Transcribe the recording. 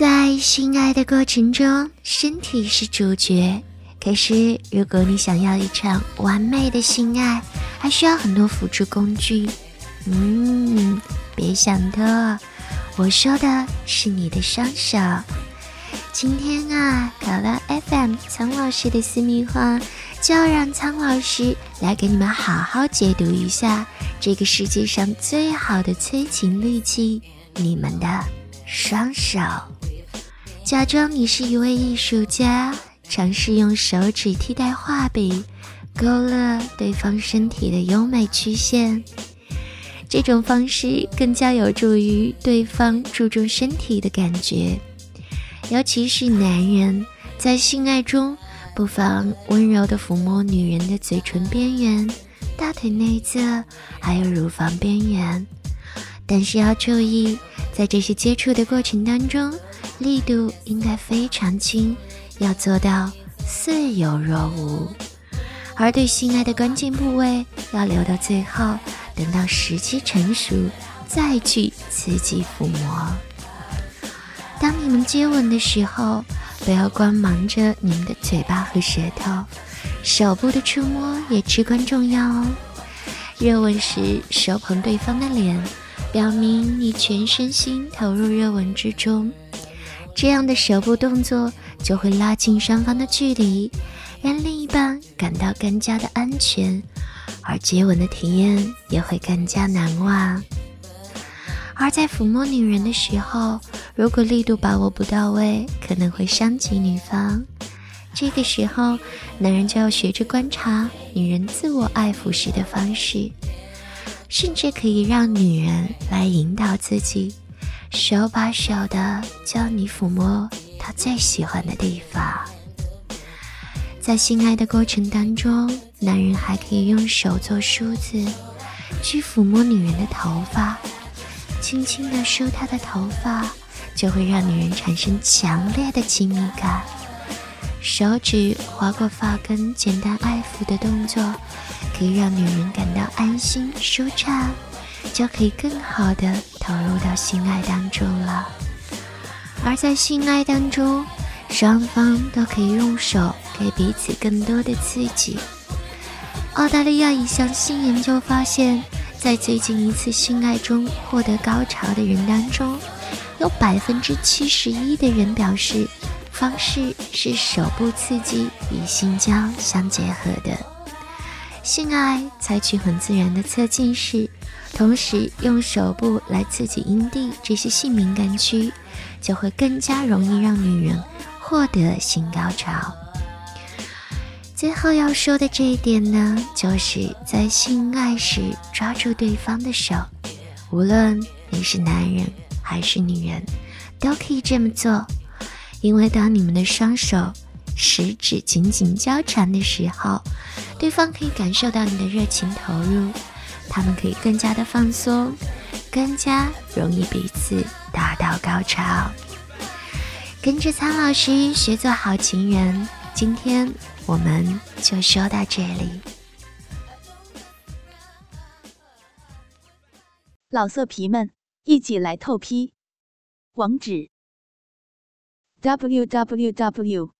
在性爱的过程中，身体是主角。可是，如果你想要一场完美的性爱，还需要很多辅助工具。嗯，别想多，我说的是你的双手。今天啊，考了 FM 苍老师的私密话，就要让苍老师来给你们好好解读一下这个世界上最好的催情利器——你们的双手。假装你是一位艺术家，尝试用手指替代画笔，勾勒对方身体的优美曲线。这种方式更加有助于对方注重身体的感觉，尤其是男人在性爱中，不妨温柔地抚摸女人的嘴唇边缘、大腿内侧，还有乳房边缘。但是要注意，在这些接触的过程当中。力度应该非常轻，要做到似有若无。而对性爱的关键部位，要留到最后，等到时机成熟再去刺激抚摸。当你们接吻的时候，不要光忙着你们的嘴巴和舌头，手部的触摸也至关重要哦。热吻时手捧对方的脸，表明你全身心投入热吻之中。这样的手部动作就会拉近双方的距离，让另一半感到更加的安全，而接吻的体验也会更加难忘。而在抚摸女人的时候，如果力度把握不到位，可能会伤及女方。这个时候，男人就要学着观察女人自我爱抚时的方式，甚至可以让女人来引导自己。手把手的教你抚摸他最喜欢的地方，在性爱的过程当中，男人还可以用手做梳子，去抚摸女人的头发，轻轻的梳她的头发，就会让女人产生强烈的亲密感。手指划过发根，简单爱抚的动作，可以让女人感到安心舒畅。就可以更好的投入到性爱当中了。而在性爱当中，双方都可以用手给彼此更多的刺激。澳大利亚一项新研究发现，在最近一次性爱中获得高潮的人当中，有百分之七十一的人表示，方式是手部刺激与性交相结合的。性爱采取很自然的侧进式。同时用手部来刺激阴蒂这些性敏感区，就会更加容易让女人获得性高潮。最后要说的这一点呢，就是在性爱时抓住对方的手，无论你是男人还是女人，都可以这么做。因为当你们的双手食指紧紧交缠的时候，对方可以感受到你的热情投入。他们可以更加的放松，更加容易彼此达到高潮。跟着苍老师学做好情人，今天我们就说到这里。老色皮们，一起来透批，网址：w w w.